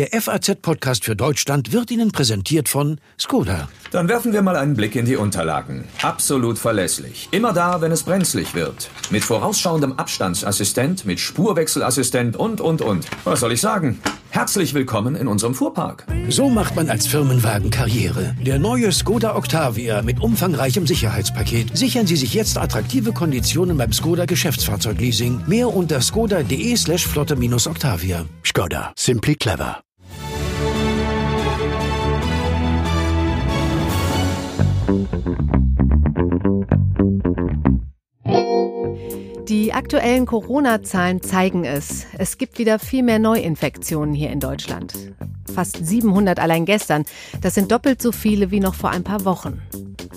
Der FAZ-Podcast für Deutschland wird Ihnen präsentiert von Skoda. Dann werfen wir mal einen Blick in die Unterlagen. Absolut verlässlich. Immer da, wenn es brenzlig wird. Mit vorausschauendem Abstandsassistent, mit Spurwechselassistent und, und, und. Was soll ich sagen? Herzlich willkommen in unserem Fuhrpark. So macht man als Firmenwagen Karriere. Der neue Skoda Octavia mit umfangreichem Sicherheitspaket. Sichern Sie sich jetzt attraktive Konditionen beim Skoda Geschäftsfahrzeugleasing. Mehr unter skoda.de slash flotte-octavia. Skoda. Simply clever. Die aktuellen Corona-Zahlen zeigen es. Es gibt wieder viel mehr Neuinfektionen hier in Deutschland. Fast 700 allein gestern. Das sind doppelt so viele wie noch vor ein paar Wochen.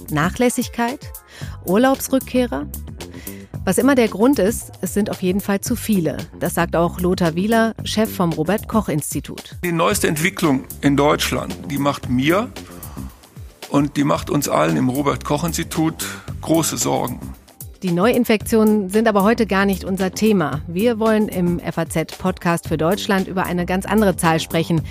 Nachlässigkeit? Urlaubsrückkehrer? Was immer der Grund ist, es sind auf jeden Fall zu viele. Das sagt auch Lothar Wieler, Chef vom Robert Koch Institut. Die neueste Entwicklung in Deutschland, die macht mir und die macht uns allen im Robert Koch Institut große Sorgen. Die Neuinfektionen sind aber heute gar nicht unser Thema. Wir wollen im FAZ-Podcast für Deutschland über eine ganz andere Zahl sprechen.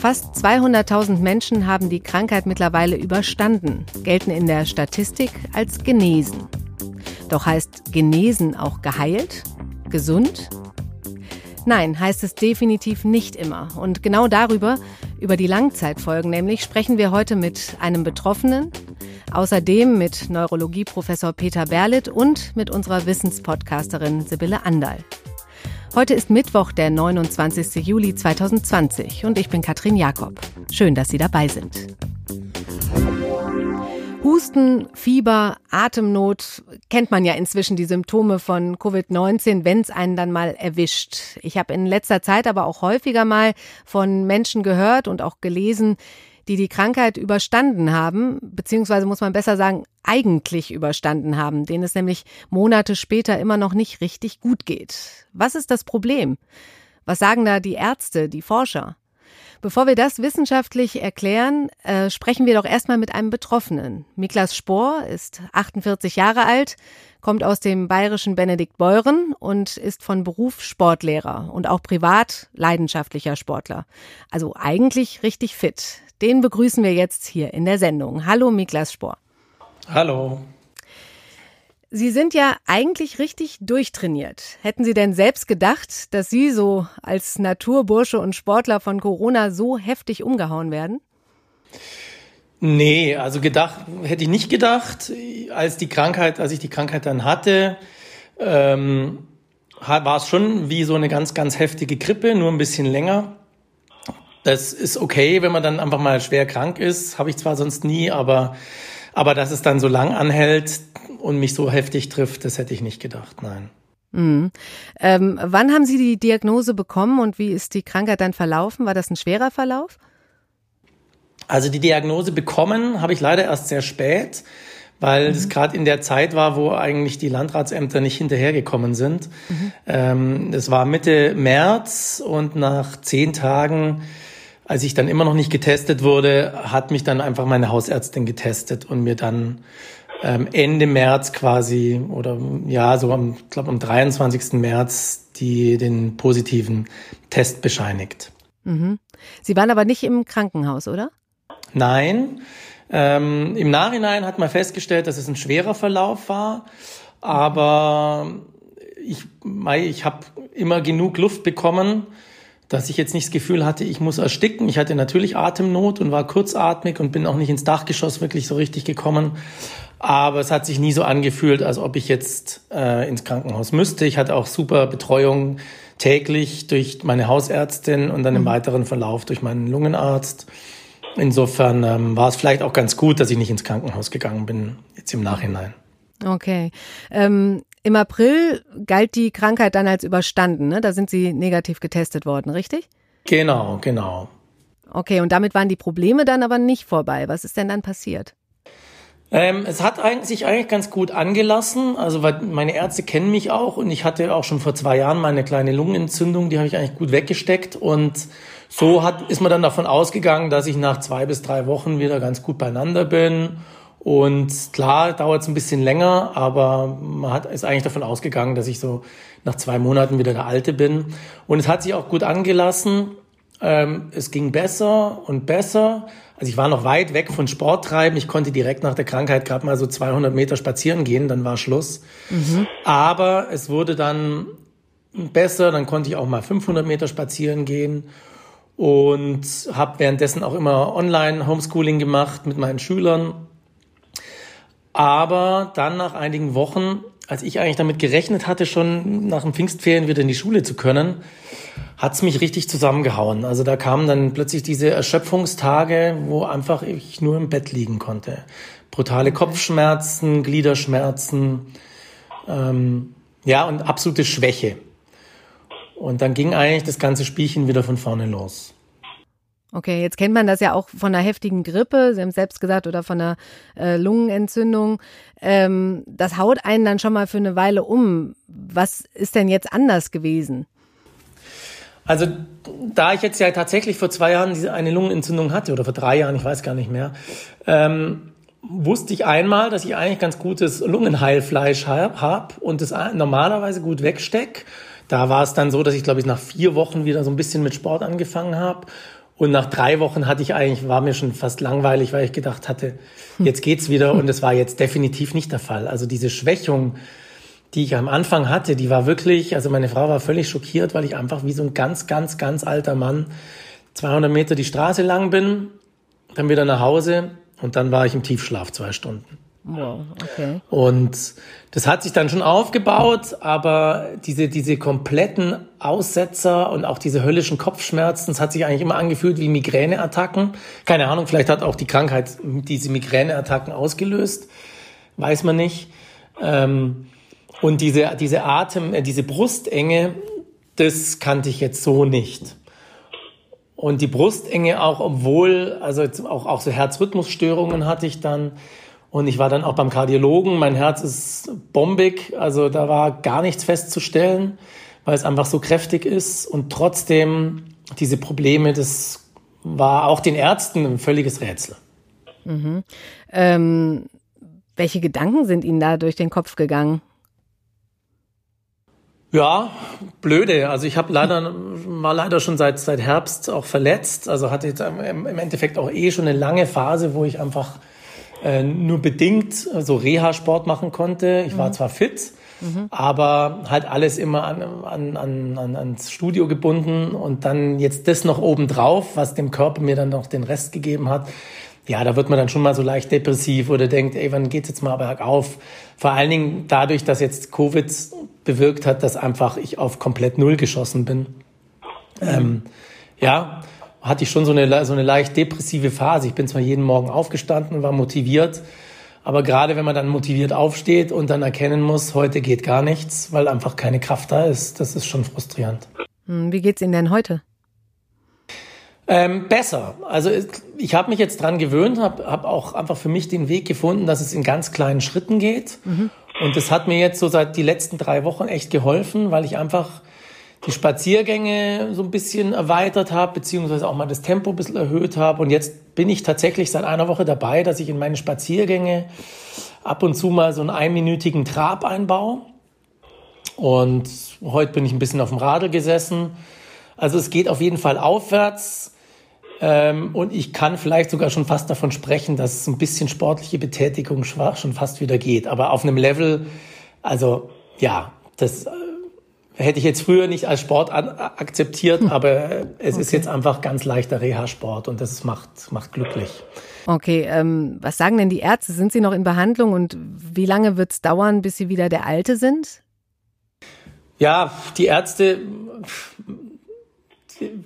Fast 200.000 Menschen haben die Krankheit mittlerweile überstanden, gelten in der Statistik als genesen. Doch heißt genesen auch geheilt? Gesund? Nein, heißt es definitiv nicht immer. Und genau darüber, über die Langzeitfolgen nämlich, sprechen wir heute mit einem Betroffenen, Außerdem mit Neurologieprofessor Peter Berlitt und mit unserer Wissenspodcasterin Sibylle Andal. Heute ist Mittwoch, der 29. Juli 2020 und ich bin Katrin Jakob. Schön, dass Sie dabei sind. Husten, Fieber, Atemnot kennt man ja inzwischen die Symptome von Covid-19, wenn es einen dann mal erwischt. Ich habe in letzter Zeit aber auch häufiger mal von Menschen gehört und auch gelesen, die die Krankheit überstanden haben, beziehungsweise muss man besser sagen, eigentlich überstanden haben, denen es nämlich Monate später immer noch nicht richtig gut geht. Was ist das Problem? Was sagen da die Ärzte, die Forscher? Bevor wir das wissenschaftlich erklären, äh, sprechen wir doch erstmal mit einem Betroffenen. Miklas Spohr ist 48 Jahre alt, kommt aus dem bayerischen Benediktbeuren und ist von Beruf Sportlehrer und auch privat leidenschaftlicher Sportler. Also eigentlich richtig fit. Den begrüßen wir jetzt hier in der Sendung. Hallo Miklas Spohr. Hallo. Sie sind ja eigentlich richtig durchtrainiert. Hätten Sie denn selbst gedacht, dass Sie so als Naturbursche und Sportler von Corona so heftig umgehauen werden? Nee, also gedacht hätte ich nicht gedacht. Als die Krankheit, als ich die Krankheit dann hatte, ähm, war es schon wie so eine ganz, ganz heftige Grippe, nur ein bisschen länger. Das ist okay, wenn man dann einfach mal schwer krank ist. Habe ich zwar sonst nie, aber, aber dass es dann so lang anhält und mich so heftig trifft, das hätte ich nicht gedacht, nein. Mhm. Ähm, wann haben Sie die Diagnose bekommen und wie ist die Krankheit dann verlaufen? War das ein schwerer Verlauf? Also die Diagnose bekommen habe ich leider erst sehr spät, weil mhm. das gerade in der Zeit war, wo eigentlich die Landratsämter nicht hinterhergekommen sind. Mhm. Ähm, das war Mitte März und nach zehn Tagen als ich dann immer noch nicht getestet wurde, hat mich dann einfach meine Hausärztin getestet und mir dann ähm, Ende März quasi oder ja, so am, glaube am 23. März die, den positiven Test bescheinigt. Mhm. Sie waren aber nicht im Krankenhaus, oder? Nein. Ähm, Im Nachhinein hat man festgestellt, dass es ein schwerer Verlauf war, aber ich, ich habe immer genug Luft bekommen dass ich jetzt nicht das Gefühl hatte, ich muss ersticken. Ich hatte natürlich Atemnot und war kurzatmig und bin auch nicht ins Dachgeschoss wirklich so richtig gekommen. Aber es hat sich nie so angefühlt, als ob ich jetzt äh, ins Krankenhaus müsste. Ich hatte auch super Betreuung täglich durch meine Hausärztin und dann im mhm. weiteren Verlauf durch meinen Lungenarzt. Insofern ähm, war es vielleicht auch ganz gut, dass ich nicht ins Krankenhaus gegangen bin, jetzt im Nachhinein. Okay. Ähm, im April galt die Krankheit dann als überstanden, ne? Da sind Sie negativ getestet worden, richtig? Genau, genau. Okay, und damit waren die Probleme dann aber nicht vorbei. Was ist denn dann passiert? Ähm, es hat sich eigentlich ganz gut angelassen. Also weil meine Ärzte kennen mich auch und ich hatte auch schon vor zwei Jahren meine kleine Lungenentzündung, die habe ich eigentlich gut weggesteckt. Und so hat, ist man dann davon ausgegangen, dass ich nach zwei bis drei Wochen wieder ganz gut beieinander bin und klar dauert es ein bisschen länger, aber man hat, ist eigentlich davon ausgegangen, dass ich so nach zwei Monaten wieder der Alte bin. Und es hat sich auch gut angelassen. Ähm, es ging besser und besser. Also ich war noch weit weg von Sport treiben. Ich konnte direkt nach der Krankheit gerade mal so 200 Meter spazieren gehen, dann war Schluss. Mhm. Aber es wurde dann besser, dann konnte ich auch mal 500 Meter spazieren gehen und habe währenddessen auch immer Online-Homeschooling gemacht mit meinen Schülern. Aber dann nach einigen Wochen, als ich eigentlich damit gerechnet hatte, schon nach dem Pfingstferien wieder in die Schule zu können, hat's mich richtig zusammengehauen. Also da kamen dann plötzlich diese Erschöpfungstage, wo einfach ich nur im Bett liegen konnte. Brutale Kopfschmerzen, Gliederschmerzen, ähm, ja, und absolute Schwäche. Und dann ging eigentlich das ganze Spielchen wieder von vorne los. Okay, jetzt kennt man das ja auch von einer heftigen Grippe, Sie haben es selbst gesagt, oder von einer äh, Lungenentzündung. Ähm, das haut einen dann schon mal für eine Weile um. Was ist denn jetzt anders gewesen? Also da ich jetzt ja tatsächlich vor zwei Jahren diese eine Lungenentzündung hatte oder vor drei Jahren, ich weiß gar nicht mehr, ähm, wusste ich einmal, dass ich eigentlich ganz gutes Lungenheilfleisch habe hab und das normalerweise gut wegsteck. Da war es dann so, dass ich glaube ich nach vier Wochen wieder so ein bisschen mit Sport angefangen habe und nach drei Wochen hatte ich eigentlich, war mir schon fast langweilig, weil ich gedacht hatte, jetzt geht's wieder und es war jetzt definitiv nicht der Fall. Also diese Schwächung, die ich am Anfang hatte, die war wirklich, also meine Frau war völlig schockiert, weil ich einfach wie so ein ganz, ganz, ganz alter Mann 200 Meter die Straße lang bin, dann wieder nach Hause und dann war ich im Tiefschlaf zwei Stunden. Wow, okay. Und das hat sich dann schon aufgebaut, aber diese, diese kompletten Aussetzer und auch diese höllischen Kopfschmerzen, das hat sich eigentlich immer angefühlt wie Migräneattacken. Keine Ahnung, vielleicht hat auch die Krankheit diese Migräneattacken ausgelöst, weiß man nicht. Ähm, und diese, diese Atem, äh, diese Brustenge, das kannte ich jetzt so nicht. Und die Brustenge auch, obwohl, also auch, auch so Herzrhythmusstörungen hatte ich dann. Und ich war dann auch beim Kardiologen. Mein Herz ist bombig, also da war gar nichts festzustellen, weil es einfach so kräftig ist. Und trotzdem diese Probleme, das war auch den Ärzten ein völliges Rätsel. Mhm. Ähm, welche Gedanken sind Ihnen da durch den Kopf gegangen? Ja, blöde. Also ich habe leider war leider schon seit seit Herbst auch verletzt. Also hatte jetzt im, Endeffekt auch eh schon eine lange Phase, wo ich einfach äh, nur bedingt so Reha-Sport machen konnte. Ich war mhm. zwar fit, mhm. aber halt alles immer an, an, an, an, ans Studio gebunden und dann jetzt das noch obendrauf, was dem Körper mir dann noch den Rest gegeben hat ja, da wird man dann schon mal so leicht depressiv oder denkt, ey, wann geht's jetzt mal bergauf? Vor allen Dingen dadurch, dass jetzt Covid bewirkt hat, dass einfach ich auf komplett Null geschossen bin. Mhm. Ähm, ja, hatte ich schon so eine, so eine leicht depressive Phase. Ich bin zwar jeden Morgen aufgestanden, war motiviert, aber gerade wenn man dann motiviert aufsteht und dann erkennen muss, heute geht gar nichts, weil einfach keine Kraft da ist, das ist schon frustrierend. Hm, wie geht's Ihnen denn heute? Ähm, besser. Also ich habe mich jetzt dran gewöhnt, habe hab auch einfach für mich den Weg gefunden, dass es in ganz kleinen Schritten geht. Mhm. Und das hat mir jetzt so seit die letzten drei Wochen echt geholfen, weil ich einfach die Spaziergänge so ein bisschen erweitert habe, beziehungsweise auch mal das Tempo ein bisschen erhöht habe. Und jetzt bin ich tatsächlich seit einer Woche dabei, dass ich in meine Spaziergänge ab und zu mal so einen einminütigen Trab einbaue. Und heute bin ich ein bisschen auf dem Radl gesessen. Also es geht auf jeden Fall aufwärts. Ähm, und ich kann vielleicht sogar schon fast davon sprechen, dass ein bisschen sportliche Betätigung schon fast wieder geht. Aber auf einem Level, also ja, das hätte ich jetzt früher nicht als Sport an, akzeptiert, hm. aber es okay. ist jetzt einfach ganz leichter Reha-Sport und das macht, macht glücklich. Okay, ähm, was sagen denn die Ärzte? Sind sie noch in Behandlung und wie lange wird es dauern, bis sie wieder der Alte sind? Ja, die Ärzte,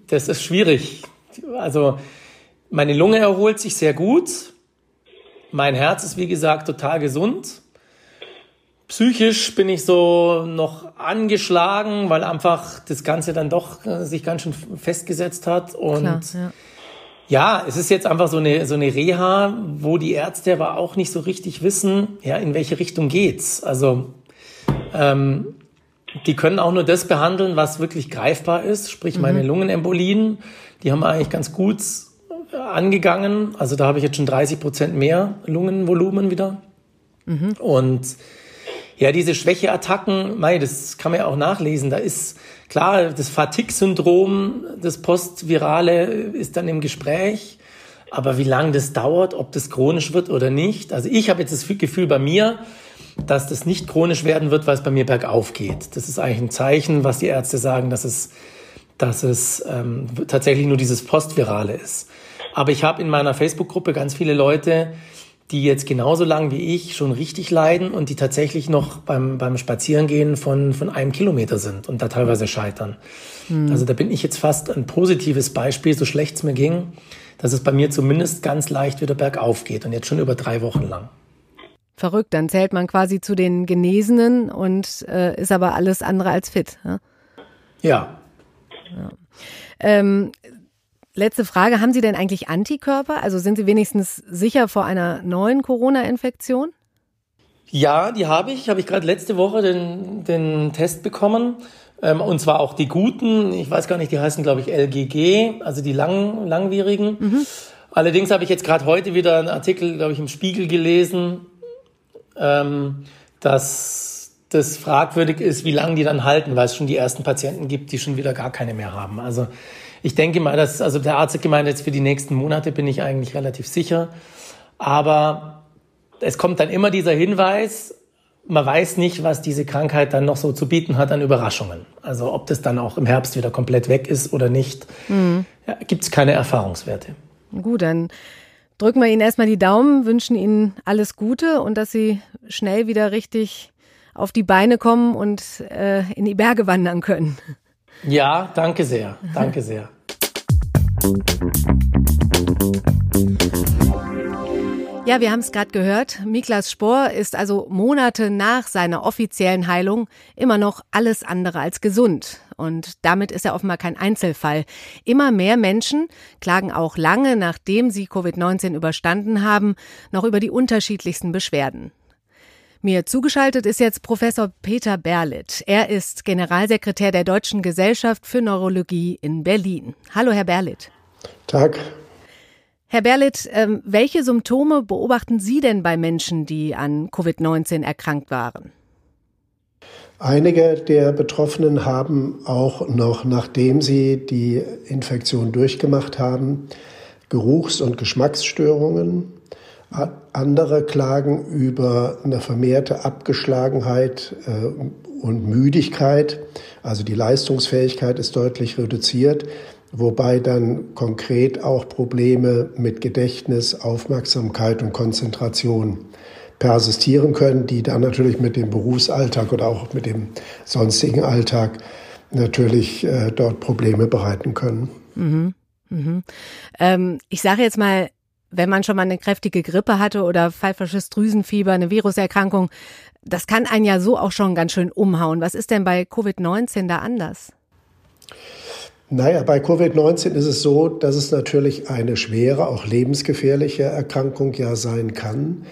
das ist schwierig also meine Lunge erholt sich sehr gut. Mein Herz ist, wie gesagt, total gesund. Psychisch bin ich so noch angeschlagen, weil einfach das Ganze dann doch äh, sich ganz schön festgesetzt hat. Und Klar, ja. ja. es ist jetzt einfach so eine, so eine Reha, wo die Ärzte aber auch nicht so richtig wissen, ja, in welche Richtung geht's. Also, ähm, die können auch nur das behandeln, was wirklich greifbar ist, sprich meine mhm. Lungenembolien. Die haben wir eigentlich ganz gut angegangen. Also da habe ich jetzt schon 30 Prozent mehr Lungenvolumen wieder. Mhm. Und Ja, diese Schwächeattacken, mei, das kann man ja auch nachlesen. Da ist klar, das Fatigue-Syndrom, das Postvirale ist dann im Gespräch. Aber wie lange das dauert, ob das chronisch wird oder nicht. Also ich habe jetzt das Gefühl bei mir, dass das nicht chronisch werden wird, weil es bei mir bergauf geht. Das ist eigentlich ein Zeichen, was die Ärzte sagen, dass es, dass es ähm, tatsächlich nur dieses Postvirale ist. Aber ich habe in meiner Facebook-Gruppe ganz viele Leute, die jetzt genauso lang wie ich schon richtig leiden und die tatsächlich noch beim, beim Spazierengehen von, von einem Kilometer sind und da teilweise scheitern. Mhm. Also da bin ich jetzt fast ein positives Beispiel, so schlecht es mir ging, dass es bei mir zumindest ganz leicht wieder bergauf geht und jetzt schon über drei Wochen lang. Verrückt, dann zählt man quasi zu den Genesenen und äh, ist aber alles andere als fit. Ja. ja. ja. Ähm, letzte Frage, haben Sie denn eigentlich Antikörper? Also sind Sie wenigstens sicher vor einer neuen Corona-Infektion? Ja, die habe ich. Habe ich gerade letzte Woche den, den Test bekommen. Ähm, und zwar auch die guten. Ich weiß gar nicht, die heißen, glaube ich, LGG, also die lang, langwierigen. Mhm. Allerdings habe ich jetzt gerade heute wieder einen Artikel, glaube ich, im Spiegel gelesen, ähm, dass das fragwürdig ist, wie lange die dann halten, weil es schon die ersten Patienten gibt, die schon wieder gar keine mehr haben. Also ich denke mal, dass, also der Arzt hat gemeint, jetzt für die nächsten Monate bin ich eigentlich relativ sicher. Aber es kommt dann immer dieser Hinweis, man weiß nicht, was diese Krankheit dann noch so zu bieten hat an Überraschungen. Also ob das dann auch im Herbst wieder komplett weg ist oder nicht, mhm. ja, gibt es keine Erfahrungswerte. Gut, dann drücken wir Ihnen erstmal die Daumen, wünschen Ihnen alles Gute und dass Sie schnell wieder richtig auf die Beine kommen und äh, in die Berge wandern können. Ja, danke sehr. Danke sehr. Ja, wir haben es gerade gehört. Miklas Spohr ist also Monate nach seiner offiziellen Heilung immer noch alles andere als gesund. Und damit ist er offenbar kein Einzelfall. Immer mehr Menschen klagen auch lange, nachdem sie Covid-19 überstanden haben, noch über die unterschiedlichsten Beschwerden. Mir zugeschaltet ist jetzt Professor Peter Berlitt. Er ist Generalsekretär der Deutschen Gesellschaft für Neurologie in Berlin. Hallo, Herr Berlitt. Tag. Herr Berlitt, ähm, welche Symptome beobachten Sie denn bei Menschen, die an Covid-19 erkrankt waren? Einige der Betroffenen haben auch noch, nachdem sie die Infektion durchgemacht haben, Geruchs- und Geschmacksstörungen, andere klagen über eine vermehrte Abgeschlagenheit äh, und Müdigkeit. Also die Leistungsfähigkeit ist deutlich reduziert, wobei dann konkret auch Probleme mit Gedächtnis, Aufmerksamkeit und Konzentration persistieren können, die dann natürlich mit dem Berufsalltag oder auch mit dem sonstigen Alltag natürlich äh, dort Probleme bereiten können. Mhm. Mhm. Ähm, ich sage jetzt mal wenn man schon mal eine kräftige Grippe hatte oder pfeifersches Drüsenfieber, eine Viruserkrankung, das kann einen ja so auch schon ganz schön umhauen. Was ist denn bei Covid-19 da anders? Naja, bei Covid-19 ist es so, dass es natürlich eine schwere, auch lebensgefährliche Erkrankung ja sein kann,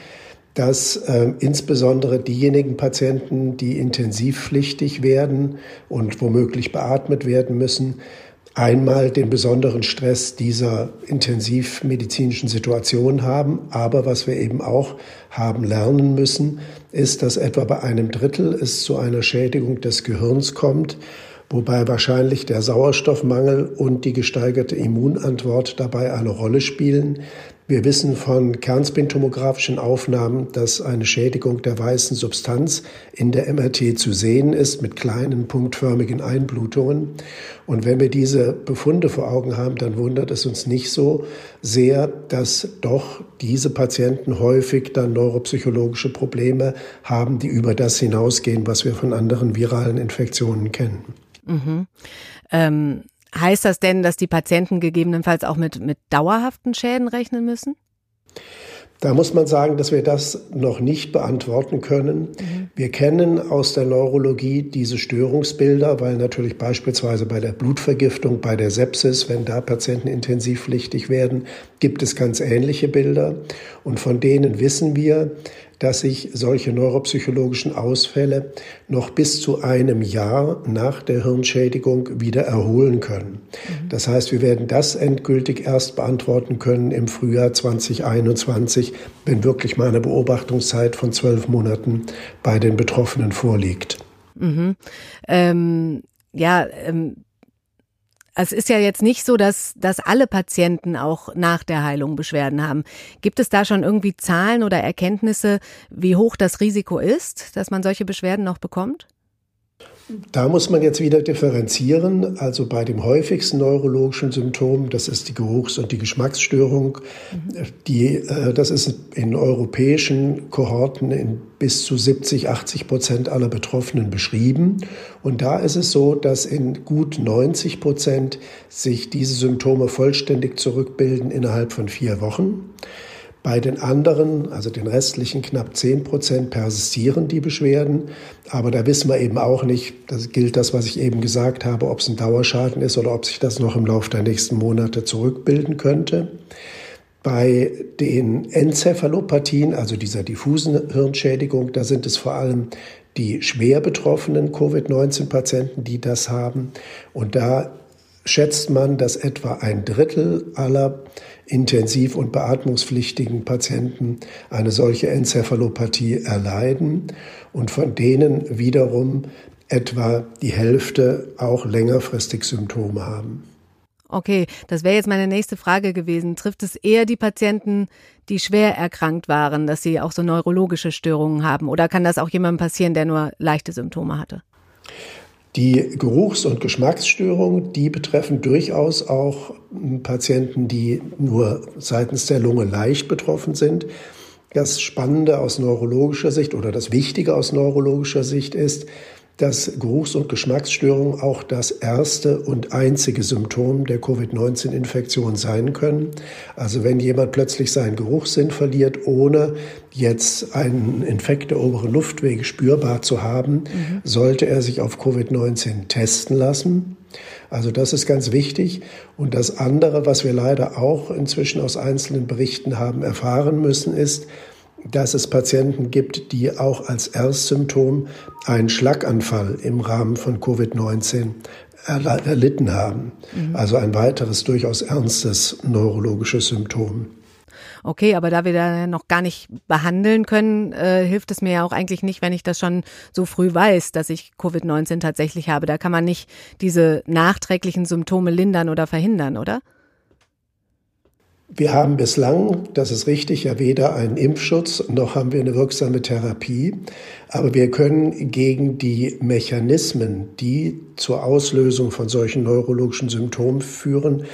dass äh, insbesondere diejenigen Patienten, die intensivpflichtig werden und womöglich beatmet werden müssen, einmal den besonderen Stress dieser intensivmedizinischen Situation haben. Aber was wir eben auch haben lernen müssen, ist, dass etwa bei einem Drittel es zu einer Schädigung des Gehirns kommt, wobei wahrscheinlich der Sauerstoffmangel und die gesteigerte Immunantwort dabei eine Rolle spielen. Wir wissen von kernspintomografischen Aufnahmen, dass eine Schädigung der weißen Substanz in der MRT zu sehen ist mit kleinen punktförmigen Einblutungen. Und wenn wir diese Befunde vor Augen haben, dann wundert es uns nicht so sehr, dass doch diese Patienten häufig dann neuropsychologische Probleme haben, die über das hinausgehen, was wir von anderen viralen Infektionen kennen. Mhm. Ähm Heißt das denn, dass die Patienten gegebenenfalls auch mit, mit dauerhaften Schäden rechnen müssen? Da muss man sagen, dass wir das noch nicht beantworten können. Mhm. Wir kennen aus der Neurologie diese Störungsbilder, weil natürlich beispielsweise bei der Blutvergiftung, bei der Sepsis, wenn da Patienten intensivpflichtig werden, gibt es ganz ähnliche Bilder. Und von denen wissen wir, dass sich solche neuropsychologischen Ausfälle noch bis zu einem Jahr nach der Hirnschädigung wieder erholen können. Das heißt, wir werden das endgültig erst beantworten können im Frühjahr 2021, wenn wirklich mal eine Beobachtungszeit von zwölf Monaten bei den Betroffenen vorliegt. Mhm. Ähm, ja, ähm es ist ja jetzt nicht so, dass, dass alle Patienten auch nach der Heilung Beschwerden haben. Gibt es da schon irgendwie Zahlen oder Erkenntnisse, wie hoch das Risiko ist, dass man solche Beschwerden noch bekommt? Da muss man jetzt wieder differenzieren. Also bei dem häufigsten neurologischen Symptom, das ist die Geruchs- und die Geschmacksstörung, die, äh, das ist in europäischen Kohorten in bis zu 70, 80 Prozent aller Betroffenen beschrieben. Und da ist es so, dass in gut 90 Prozent sich diese Symptome vollständig zurückbilden innerhalb von vier Wochen. Bei den anderen, also den restlichen knapp 10 Prozent, persistieren die Beschwerden. Aber da wissen wir eben auch nicht, das gilt das, was ich eben gesagt habe, ob es ein Dauerschaden ist oder ob sich das noch im Laufe der nächsten Monate zurückbilden könnte. Bei den Enzephalopathien, also dieser diffusen Hirnschädigung, da sind es vor allem die schwer betroffenen Covid-19-Patienten, die das haben. Und da schätzt man, dass etwa ein Drittel aller intensiv- und beatmungspflichtigen Patienten eine solche Enzephalopathie erleiden und von denen wiederum etwa die Hälfte auch längerfristig Symptome haben. Okay, das wäre jetzt meine nächste Frage gewesen. Trifft es eher die Patienten, die schwer erkrankt waren, dass sie auch so neurologische Störungen haben? Oder kann das auch jemandem passieren, der nur leichte Symptome hatte? Die Geruchs- und Geschmacksstörungen, die betreffen durchaus auch Patienten, die nur seitens der Lunge leicht betroffen sind. Das Spannende aus neurologischer Sicht oder das Wichtige aus neurologischer Sicht ist, dass Geruchs- und Geschmacksstörungen auch das erste und einzige Symptom der Covid-19-Infektion sein können. Also wenn jemand plötzlich seinen Geruchssinn verliert, ohne jetzt einen Infekt der oberen Luftwege spürbar zu haben, mhm. sollte er sich auf Covid-19 testen lassen. Also das ist ganz wichtig. Und das andere, was wir leider auch inzwischen aus einzelnen Berichten haben erfahren müssen, ist, dass es Patienten gibt, die auch als Erstsymptom einen Schlaganfall im Rahmen von Covid-19 erlitten haben. Mhm. Also ein weiteres durchaus ernstes neurologisches Symptom. Okay, aber da wir da noch gar nicht behandeln können, äh, hilft es mir ja auch eigentlich nicht, wenn ich das schon so früh weiß, dass ich Covid-19 tatsächlich habe. Da kann man nicht diese nachträglichen Symptome lindern oder verhindern, oder? Wir haben bislang, das ist richtig, ja weder einen Impfschutz noch haben wir eine wirksame Therapie. Aber wir können gegen die Mechanismen, die zur Auslösung von solchen neurologischen Symptomen führen,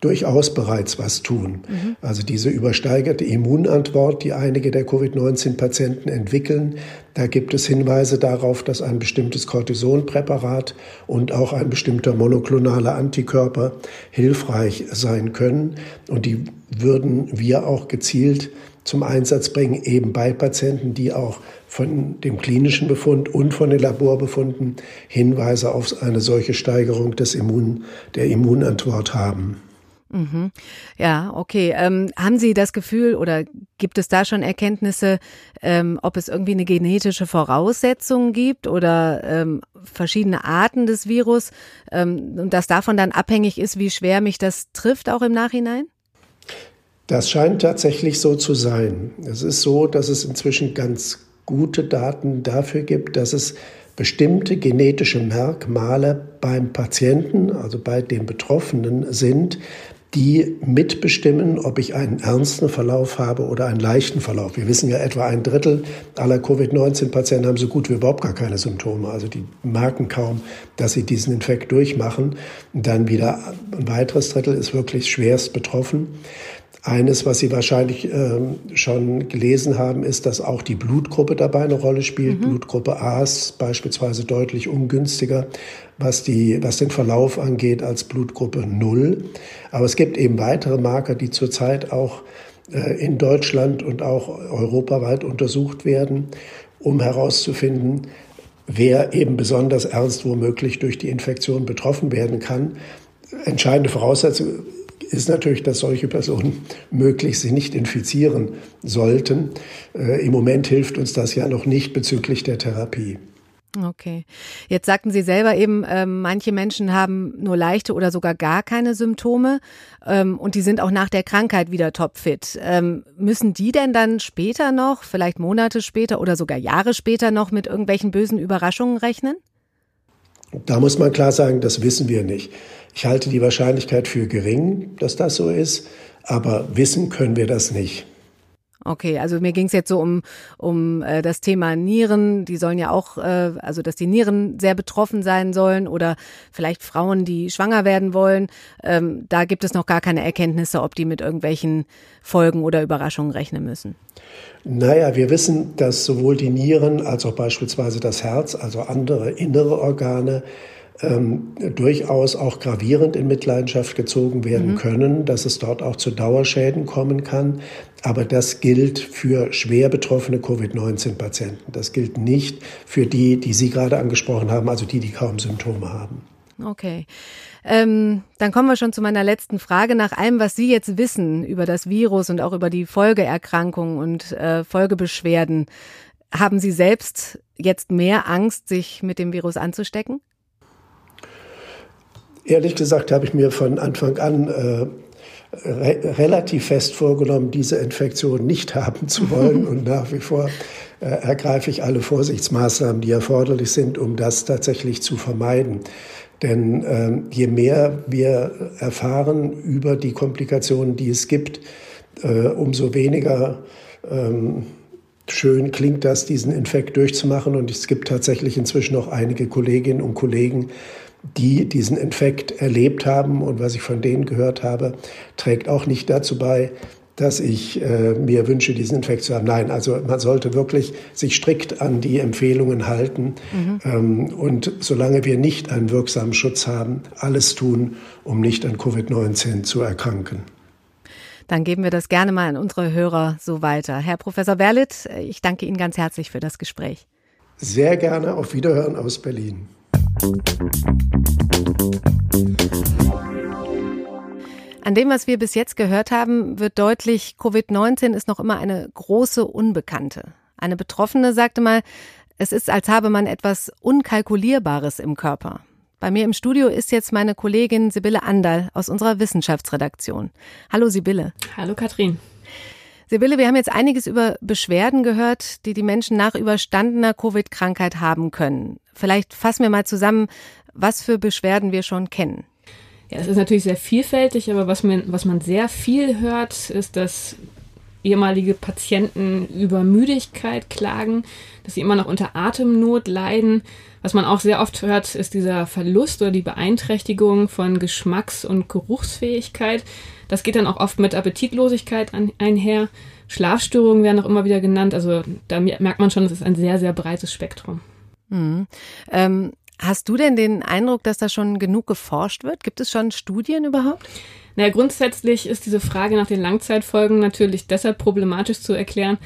durchaus bereits was tun. Mhm. Also diese übersteigerte Immunantwort, die einige der Covid-19-Patienten entwickeln, da gibt es Hinweise darauf, dass ein bestimmtes Cortisonpräparat und auch ein bestimmter monoklonaler Antikörper hilfreich sein können. Und die würden wir auch gezielt zum Einsatz bringen, eben bei Patienten, die auch von dem klinischen Befund und von den Laborbefunden Hinweise auf eine solche Steigerung des Immun, der Immunantwort haben. Mhm. Ja, okay. Ähm, haben Sie das Gefühl oder gibt es da schon Erkenntnisse, ähm, ob es irgendwie eine genetische Voraussetzung gibt oder ähm, verschiedene Arten des Virus ähm, und dass davon dann abhängig ist, wie schwer mich das trifft, auch im Nachhinein? Das scheint tatsächlich so zu sein. Es ist so, dass es inzwischen ganz gute Daten dafür gibt, dass es bestimmte genetische Merkmale beim Patienten, also bei dem Betroffenen sind, die mitbestimmen, ob ich einen ernsten Verlauf habe oder einen leichten Verlauf. Wir wissen ja, etwa ein Drittel aller Covid-19-Patienten haben so gut wie überhaupt gar keine Symptome. Also die merken kaum, dass sie diesen Infekt durchmachen. Und dann wieder ein weiteres Drittel ist wirklich schwerst betroffen. Eines, was Sie wahrscheinlich ähm, schon gelesen haben, ist, dass auch die Blutgruppe dabei eine Rolle spielt. Mhm. Blutgruppe A ist beispielsweise deutlich ungünstiger, was, die, was den Verlauf angeht, als Blutgruppe 0. Aber es gibt eben weitere Marker, die zurzeit auch äh, in Deutschland und auch europaweit untersucht werden, um herauszufinden, wer eben besonders ernst womöglich durch die Infektion betroffen werden kann. Entscheidende Voraussetzung ist natürlich, dass solche Personen möglichst sich nicht infizieren sollten. Äh, Im Moment hilft uns das ja noch nicht bezüglich der Therapie. Okay. Jetzt sagten Sie selber eben, äh, manche Menschen haben nur leichte oder sogar gar keine Symptome ähm, und die sind auch nach der Krankheit wieder topfit. Ähm, müssen die denn dann später noch, vielleicht Monate später oder sogar Jahre später noch mit irgendwelchen bösen Überraschungen rechnen? Da muss man klar sagen, das wissen wir nicht. Ich halte die Wahrscheinlichkeit für gering, dass das so ist, aber wissen können wir das nicht. Okay, also mir ging es jetzt so um, um äh, das Thema Nieren. Die sollen ja auch, äh, also dass die Nieren sehr betroffen sein sollen oder vielleicht Frauen, die schwanger werden wollen. Ähm, da gibt es noch gar keine Erkenntnisse, ob die mit irgendwelchen Folgen oder Überraschungen rechnen müssen. Naja, wir wissen, dass sowohl die Nieren als auch beispielsweise das Herz, also andere innere Organe, ähm, durchaus auch gravierend in Mitleidenschaft gezogen werden mhm. können, dass es dort auch zu Dauerschäden kommen kann. Aber das gilt für schwer betroffene Covid-19-Patienten. Das gilt nicht für die, die Sie gerade angesprochen haben, also die, die kaum Symptome haben. Okay. Ähm, dann kommen wir schon zu meiner letzten Frage. Nach allem, was Sie jetzt wissen über das Virus und auch über die Folgeerkrankungen und äh, Folgebeschwerden, haben Sie selbst jetzt mehr Angst, sich mit dem Virus anzustecken? Ehrlich gesagt habe ich mir von Anfang an äh, re relativ fest vorgenommen, diese Infektion nicht haben zu wollen. Und nach wie vor äh, ergreife ich alle Vorsichtsmaßnahmen, die erforderlich sind, um das tatsächlich zu vermeiden. Denn ähm, je mehr wir erfahren über die Komplikationen, die es gibt, äh, umso weniger ähm, schön klingt das, diesen Infekt durchzumachen. Und es gibt tatsächlich inzwischen auch einige Kolleginnen und Kollegen, die diesen Infekt erlebt haben. Und was ich von denen gehört habe, trägt auch nicht dazu bei, dass ich äh, mir wünsche, diesen Infekt zu haben. Nein, also man sollte wirklich sich strikt an die Empfehlungen halten mhm. ähm, und solange wir nicht einen wirksamen Schutz haben, alles tun, um nicht an Covid-19 zu erkranken. Dann geben wir das gerne mal an unsere Hörer so weiter. Herr Professor Berlitt, ich danke Ihnen ganz herzlich für das Gespräch. Sehr gerne. Auf Wiederhören aus Berlin. An dem, was wir bis jetzt gehört haben, wird deutlich, Covid-19 ist noch immer eine große Unbekannte. Eine Betroffene sagte mal, es ist, als habe man etwas Unkalkulierbares im Körper. Bei mir im Studio ist jetzt meine Kollegin Sibylle Andal aus unserer Wissenschaftsredaktion. Hallo Sibylle. Hallo Katrin. Sibylle, wir haben jetzt einiges über Beschwerden gehört, die die Menschen nach überstandener Covid-Krankheit haben können. Vielleicht fassen wir mal zusammen, was für Beschwerden wir schon kennen. Ja, es ist natürlich sehr vielfältig, aber was man, was man sehr viel hört, ist, dass ehemalige Patienten über Müdigkeit klagen, dass sie immer noch unter Atemnot leiden. Was man auch sehr oft hört, ist dieser Verlust oder die Beeinträchtigung von Geschmacks- und Geruchsfähigkeit. Das geht dann auch oft mit Appetitlosigkeit an, einher. Schlafstörungen werden auch immer wieder genannt. Also da merkt man schon, es ist ein sehr, sehr breites Spektrum. Mhm. Ähm, hast du denn den Eindruck, dass da schon genug geforscht wird? Gibt es schon Studien überhaupt? Naja, grundsätzlich ist diese Frage nach den Langzeitfolgen natürlich deshalb problematisch zu erklären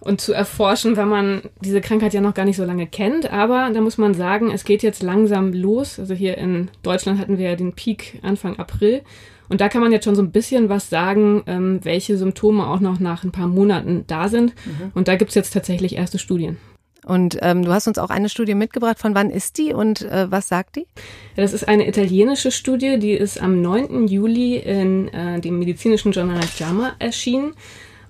und zu erforschen, weil man diese Krankheit ja noch gar nicht so lange kennt. Aber da muss man sagen, es geht jetzt langsam los. Also hier in Deutschland hatten wir ja den Peak Anfang April. Und da kann man jetzt schon so ein bisschen was sagen, ähm, welche Symptome auch noch nach ein paar Monaten da sind. Mhm. Und da gibt's jetzt tatsächlich erste Studien. Und ähm, du hast uns auch eine Studie mitgebracht. Von wann ist die und äh, was sagt die? Ja, das ist eine italienische Studie, die ist am 9. Juli in äh, dem medizinischen Journal JAMA erschienen.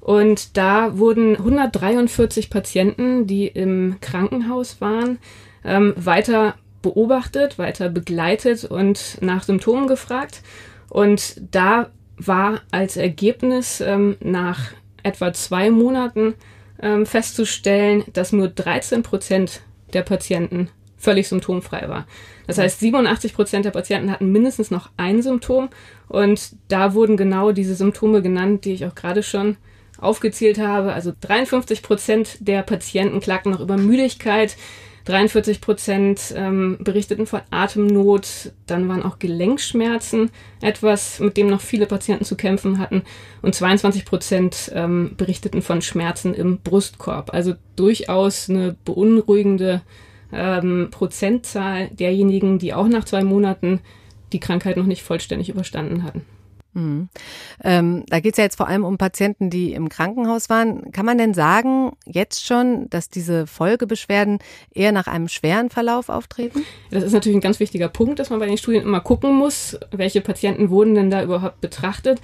Und da wurden 143 Patienten, die im Krankenhaus waren, ähm, weiter beobachtet, weiter begleitet und nach Symptomen gefragt. Und da war als Ergebnis ähm, nach etwa zwei Monaten ähm, festzustellen, dass nur 13 Prozent der Patienten völlig symptomfrei war. Das heißt, 87 Prozent der Patienten hatten mindestens noch ein Symptom und da wurden genau diese Symptome genannt, die ich auch gerade schon aufgezählt habe. Also 53 Prozent der Patienten klagten noch über Müdigkeit, 43 Prozent ähm, berichteten von Atemnot, dann waren auch Gelenkschmerzen etwas, mit dem noch viele Patienten zu kämpfen hatten und 22 Prozent ähm, berichteten von Schmerzen im Brustkorb. Also durchaus eine beunruhigende ähm, Prozentzahl derjenigen, die auch nach zwei Monaten die Krankheit noch nicht vollständig überstanden hatten. Mhm. Ähm, da geht es ja jetzt vor allem um Patienten, die im Krankenhaus waren. Kann man denn sagen, jetzt schon, dass diese Folgebeschwerden eher nach einem schweren Verlauf auftreten? Das ist natürlich ein ganz wichtiger Punkt, dass man bei den Studien immer gucken muss, welche Patienten wurden denn da überhaupt betrachtet.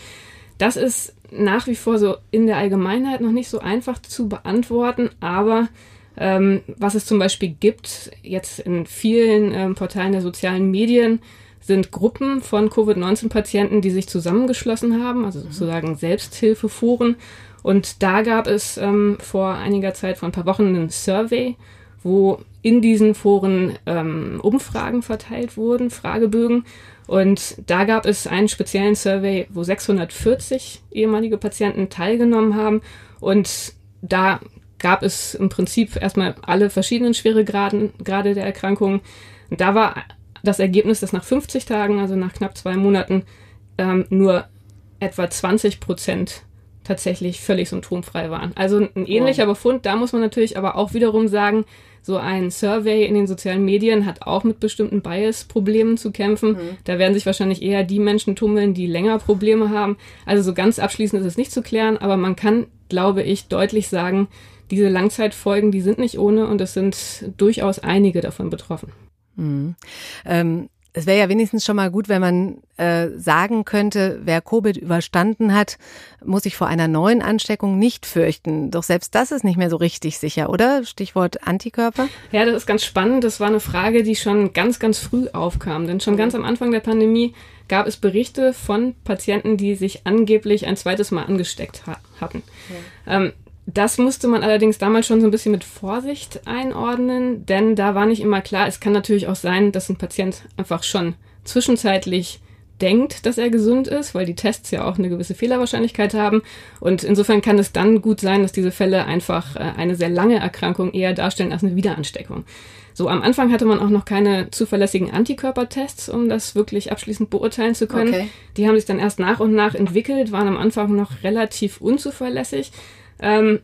Das ist nach wie vor so in der Allgemeinheit noch nicht so einfach zu beantworten, aber ähm, was es zum Beispiel gibt, jetzt in vielen ähm, Portalen der sozialen Medien, sind Gruppen von Covid-19-Patienten, die sich zusammengeschlossen haben, also sozusagen Selbsthilfeforen. Und da gab es ähm, vor einiger Zeit, vor ein paar Wochen, einen Survey, wo in diesen Foren ähm, Umfragen verteilt wurden, Fragebögen. Und da gab es einen speziellen Survey, wo 640 ehemalige Patienten teilgenommen haben. Und da gab es im Prinzip erstmal alle verschiedenen Schweregraden Grade der Erkrankung. Und da war das Ergebnis, dass nach 50 Tagen, also nach knapp zwei Monaten, ähm, nur etwa 20 Prozent tatsächlich völlig symptomfrei waren. Also ein ähnlicher wow. Befund. Da muss man natürlich aber auch wiederum sagen, so ein Survey in den sozialen Medien hat auch mit bestimmten Bias-Problemen zu kämpfen. Mhm. Da werden sich wahrscheinlich eher die Menschen tummeln, die länger Probleme haben. Also so ganz abschließend ist es nicht zu klären, aber man kann, glaube ich, deutlich sagen, diese Langzeitfolgen, die sind nicht ohne und es sind durchaus einige davon betroffen. Mhm. Ähm, es wäre ja wenigstens schon mal gut, wenn man äh, sagen könnte, wer Covid überstanden hat, muss sich vor einer neuen Ansteckung nicht fürchten. Doch selbst das ist nicht mehr so richtig sicher, oder? Stichwort Antikörper. Ja, das ist ganz spannend. Das war eine Frage, die schon ganz, ganz früh aufkam. Denn schon ganz am Anfang der Pandemie gab es Berichte von Patienten, die sich angeblich ein zweites Mal angesteckt ha hatten. Ja. Ähm, das musste man allerdings damals schon so ein bisschen mit Vorsicht einordnen, denn da war nicht immer klar, es kann natürlich auch sein, dass ein Patient einfach schon zwischenzeitlich denkt, dass er gesund ist, weil die Tests ja auch eine gewisse Fehlerwahrscheinlichkeit haben. Und insofern kann es dann gut sein, dass diese Fälle einfach äh, eine sehr lange Erkrankung eher darstellen als eine Wiederansteckung. So, am Anfang hatte man auch noch keine zuverlässigen Antikörpertests, um das wirklich abschließend beurteilen zu können. Okay. Die haben sich dann erst nach und nach entwickelt, waren am Anfang noch relativ unzuverlässig. Ähm,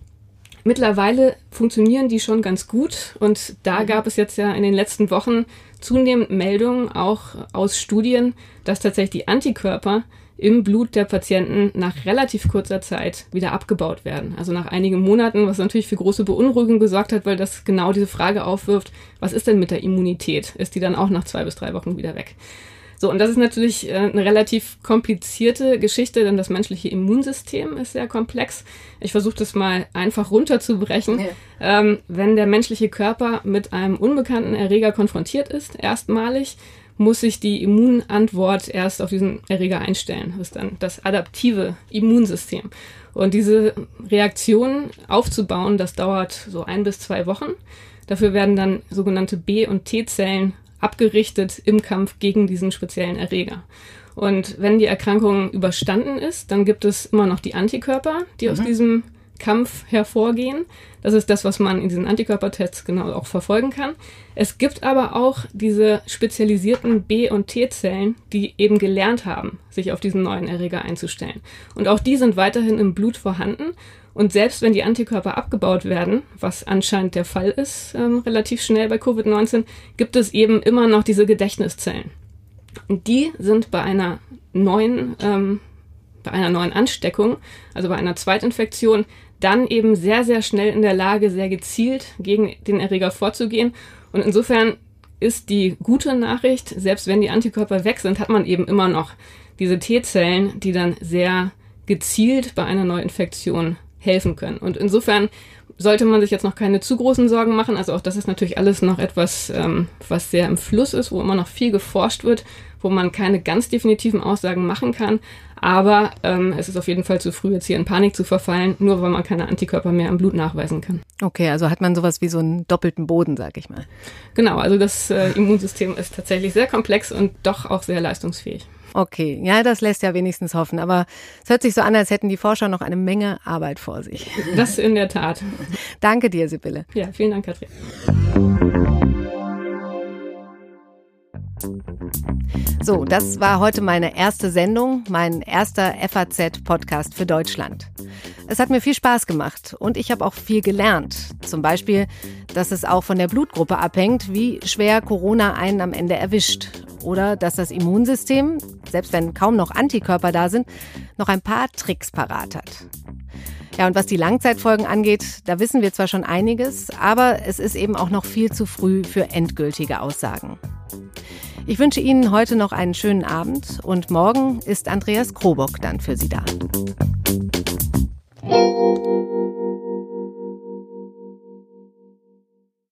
mittlerweile funktionieren die schon ganz gut und da gab es jetzt ja in den letzten Wochen zunehmend Meldungen auch aus Studien, dass tatsächlich die Antikörper im Blut der Patienten nach relativ kurzer Zeit wieder abgebaut werden. Also nach einigen Monaten, was natürlich für große Beunruhigung gesorgt hat, weil das genau diese Frage aufwirft, was ist denn mit der Immunität? Ist die dann auch nach zwei bis drei Wochen wieder weg? So, und das ist natürlich äh, eine relativ komplizierte Geschichte, denn das menschliche Immunsystem ist sehr komplex. Ich versuche das mal einfach runterzubrechen. Ja. Ähm, wenn der menschliche Körper mit einem unbekannten Erreger konfrontiert ist, erstmalig, muss sich die Immunantwort erst auf diesen Erreger einstellen. Das ist dann das adaptive Immunsystem. Und diese Reaktion aufzubauen, das dauert so ein bis zwei Wochen. Dafür werden dann sogenannte B- und T-Zellen abgerichtet im Kampf gegen diesen speziellen Erreger. Und wenn die Erkrankung überstanden ist, dann gibt es immer noch die Antikörper, die mhm. aus diesem Kampf hervorgehen. Das ist das, was man in diesen Antikörpertests genau auch verfolgen kann. Es gibt aber auch diese spezialisierten B- und T-Zellen, die eben gelernt haben, sich auf diesen neuen Erreger einzustellen. Und auch die sind weiterhin im Blut vorhanden und selbst wenn die Antikörper abgebaut werden, was anscheinend der Fall ist, ähm, relativ schnell bei Covid-19, gibt es eben immer noch diese Gedächtniszellen. Und die sind bei einer neuen, ähm, bei einer neuen Ansteckung, also bei einer Zweitinfektion, dann eben sehr, sehr schnell in der Lage, sehr gezielt gegen den Erreger vorzugehen. Und insofern ist die gute Nachricht, selbst wenn die Antikörper weg sind, hat man eben immer noch diese T-Zellen, die dann sehr gezielt bei einer Neuinfektion helfen können. Und insofern sollte man sich jetzt noch keine zu großen Sorgen machen. Also auch das ist natürlich alles noch etwas, ähm, was sehr im Fluss ist, wo immer noch viel geforscht wird, wo man keine ganz definitiven Aussagen machen kann. Aber ähm, es ist auf jeden Fall zu früh, jetzt hier in Panik zu verfallen, nur weil man keine Antikörper mehr im Blut nachweisen kann. Okay, also hat man sowas wie so einen doppelten Boden, sag ich mal. Genau, also das äh, Immunsystem ist tatsächlich sehr komplex und doch auch sehr leistungsfähig. Okay, ja, das lässt ja wenigstens hoffen. Aber es hört sich so an, als hätten die Forscher noch eine Menge Arbeit vor sich. Das in der Tat. Danke dir, Sibylle. Ja, vielen Dank, Katrin. So, das war heute meine erste Sendung, mein erster FAZ-Podcast für Deutschland. Es hat mir viel Spaß gemacht und ich habe auch viel gelernt. Zum Beispiel, dass es auch von der Blutgruppe abhängt, wie schwer Corona einen am Ende erwischt. Oder dass das Immunsystem, selbst wenn kaum noch Antikörper da sind, noch ein paar Tricks parat hat. Ja, und was die Langzeitfolgen angeht, da wissen wir zwar schon einiges, aber es ist eben auch noch viel zu früh für endgültige Aussagen. Ich wünsche Ihnen heute noch einen schönen Abend und morgen ist Andreas Krobock dann für Sie da.